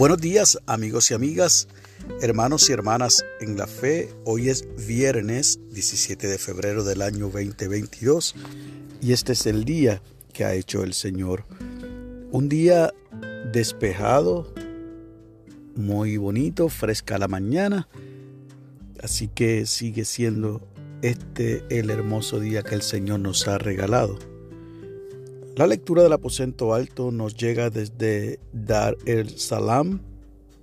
Buenos días amigos y amigas, hermanos y hermanas en la fe. Hoy es viernes 17 de febrero del año 2022 y este es el día que ha hecho el Señor. Un día despejado, muy bonito, fresca la mañana. Así que sigue siendo este el hermoso día que el Señor nos ha regalado. La lectura del aposento alto nos llega desde Dar el Salam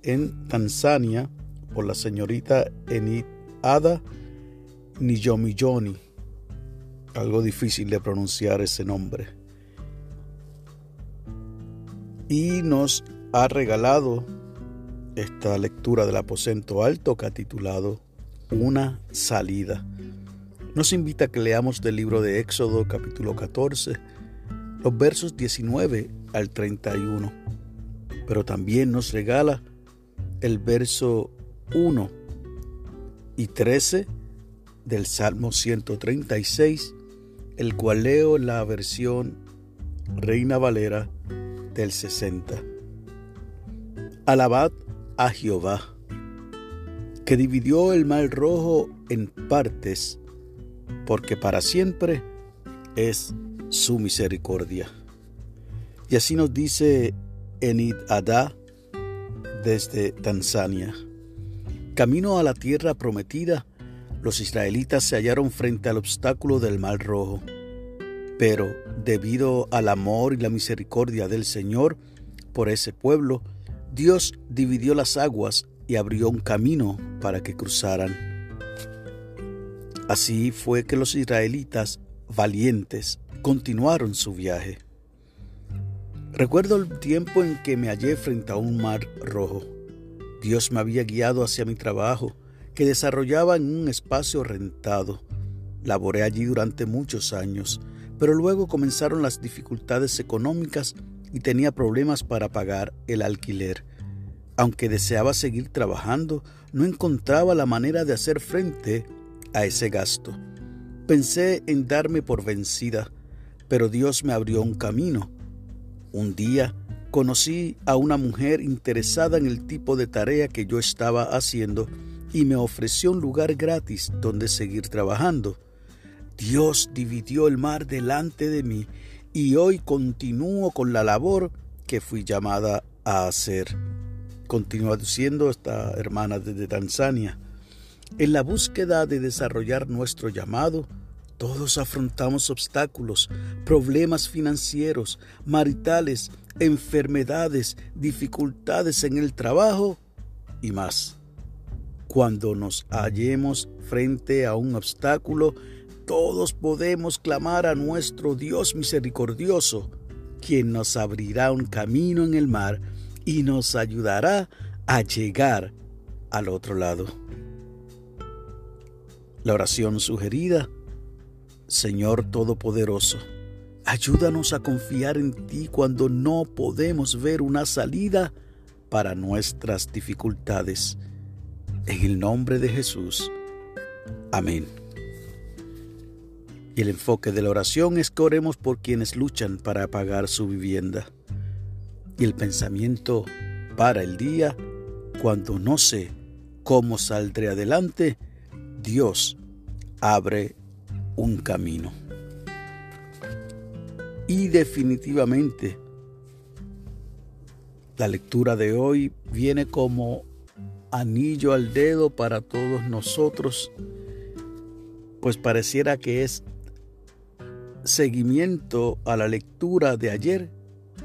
en Tanzania por la señorita Enid Ada Niyomiyoni. Algo difícil de pronunciar ese nombre. Y nos ha regalado esta lectura del aposento alto que ha titulado Una salida. Nos invita a que leamos del libro de Éxodo capítulo 14 los versos 19 al 31, pero también nos regala el verso 1 y 13 del Salmo 136, el cual leo la versión Reina Valera del 60. Alabad a Jehová, que dividió el mal rojo en partes, porque para siempre es su misericordia. Y así nos dice Enid Adá desde Tanzania. Camino a la tierra prometida, los israelitas se hallaron frente al obstáculo del Mar Rojo. Pero debido al amor y la misericordia del Señor por ese pueblo, Dios dividió las aguas y abrió un camino para que cruzaran. Así fue que los israelitas, valientes, continuaron su viaje. Recuerdo el tiempo en que me hallé frente a un mar rojo. Dios me había guiado hacia mi trabajo, que desarrollaba en un espacio rentado. Laboré allí durante muchos años, pero luego comenzaron las dificultades económicas y tenía problemas para pagar el alquiler. Aunque deseaba seguir trabajando, no encontraba la manera de hacer frente a ese gasto. Pensé en darme por vencida, pero Dios me abrió un camino. Un día conocí a una mujer interesada en el tipo de tarea que yo estaba haciendo y me ofreció un lugar gratis donde seguir trabajando. Dios dividió el mar delante de mí y hoy continúo con la labor que fui llamada a hacer. Continúa diciendo esta hermana desde Tanzania. En la búsqueda de desarrollar nuestro llamado, todos afrontamos obstáculos, problemas financieros, maritales, enfermedades, dificultades en el trabajo y más. Cuando nos hallemos frente a un obstáculo, todos podemos clamar a nuestro Dios misericordioso, quien nos abrirá un camino en el mar y nos ayudará a llegar al otro lado. La oración sugerida Señor Todopoderoso, ayúdanos a confiar en ti cuando no podemos ver una salida para nuestras dificultades. En el nombre de Jesús. Amén. Y el enfoque de la oración es que oremos por quienes luchan para pagar su vivienda. Y el pensamiento para el día, cuando no sé cómo saldré adelante, Dios abre un camino. Y definitivamente la lectura de hoy viene como anillo al dedo para todos nosotros, pues pareciera que es seguimiento a la lectura de ayer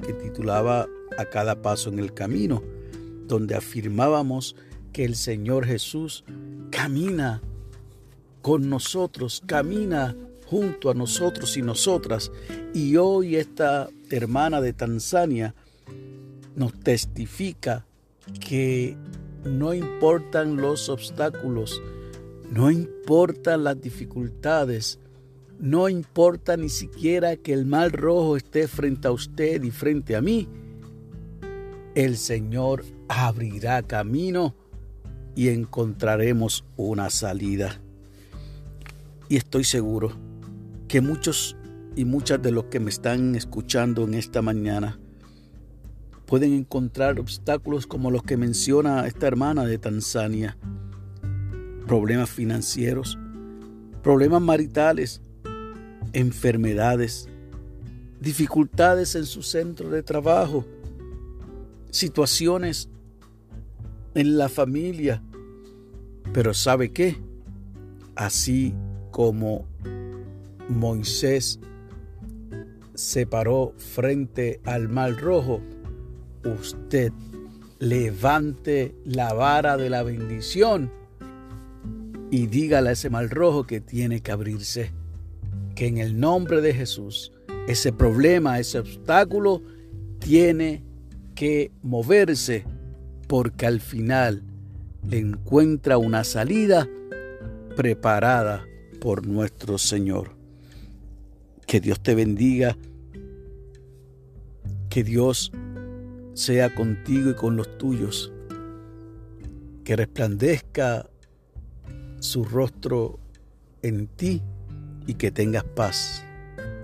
que titulaba A cada paso en el camino, donde afirmábamos que el Señor Jesús camina con nosotros, camina junto a nosotros y nosotras. Y hoy esta hermana de Tanzania nos testifica que no importan los obstáculos, no importan las dificultades, no importa ni siquiera que el mal rojo esté frente a usted y frente a mí, el Señor abrirá camino y encontraremos una salida. Y estoy seguro que muchos y muchas de los que me están escuchando en esta mañana pueden encontrar obstáculos como los que menciona esta hermana de Tanzania. Problemas financieros, problemas maritales, enfermedades, dificultades en su centro de trabajo, situaciones en la familia. Pero ¿sabe qué? Así como Moisés se paró frente al mar rojo, usted levante la vara de la bendición y dígale a ese mal rojo que tiene que abrirse, que en el nombre de Jesús ese problema, ese obstáculo tiene que moverse porque al final le encuentra una salida preparada por nuestro Señor. Que Dios te bendiga, que Dios sea contigo y con los tuyos, que resplandezca su rostro en ti y que tengas paz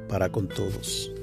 para con todos.